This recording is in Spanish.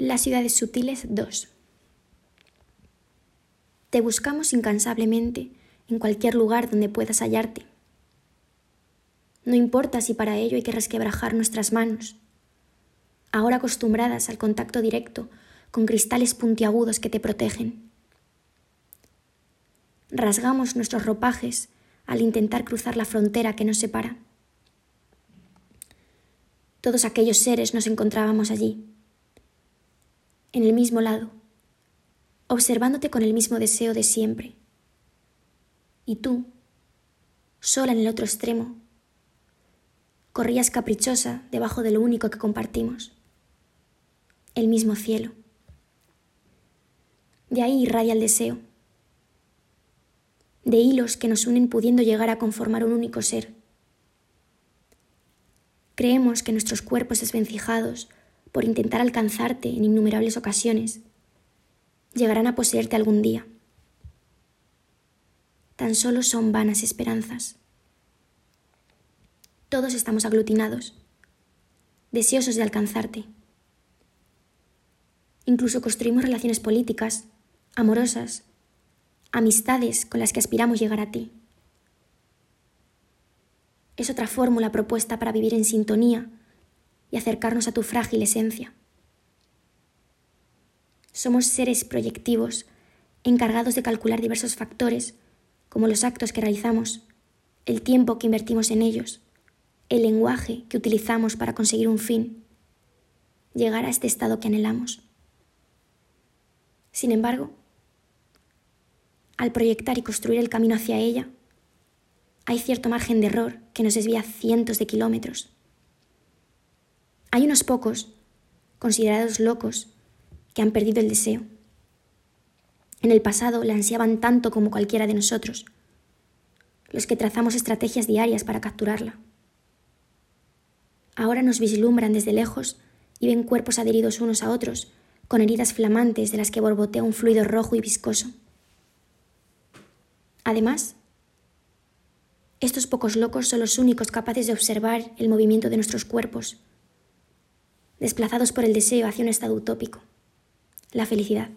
Las ciudades sutiles 2. Te buscamos incansablemente en cualquier lugar donde puedas hallarte. No importa si para ello hay que resquebrajar nuestras manos, ahora acostumbradas al contacto directo con cristales puntiagudos que te protegen. Rasgamos nuestros ropajes al intentar cruzar la frontera que nos separa. Todos aquellos seres nos encontrábamos allí, en el mismo lado, observándote con el mismo deseo de siempre. Y tú, sola en el otro extremo, corrías caprichosa debajo de lo único que compartimos, el mismo cielo. De ahí irradia el deseo, de hilos que nos unen pudiendo llegar a conformar un único ser. Creemos que nuestros cuerpos desvencijados por intentar alcanzarte en innumerables ocasiones, llegarán a poseerte algún día. Tan solo son vanas esperanzas. Todos estamos aglutinados, deseosos de alcanzarte. Incluso construimos relaciones políticas, amorosas, amistades con las que aspiramos llegar a ti. Es otra fórmula propuesta para vivir en sintonía y acercarnos a tu frágil esencia. Somos seres proyectivos, encargados de calcular diversos factores, como los actos que realizamos, el tiempo que invertimos en ellos, el lenguaje que utilizamos para conseguir un fin, llegar a este estado que anhelamos. Sin embargo, al proyectar y construir el camino hacia ella, hay cierto margen de error que nos desvía cientos de kilómetros. Hay unos pocos, considerados locos, que han perdido el deseo. En el pasado la ansiaban tanto como cualquiera de nosotros, los que trazamos estrategias diarias para capturarla. Ahora nos vislumbran desde lejos y ven cuerpos adheridos unos a otros, con heridas flamantes de las que borbotea un fluido rojo y viscoso. Además, estos pocos locos son los únicos capaces de observar el movimiento de nuestros cuerpos, desplazados por el deseo hacia un estado utópico, la felicidad.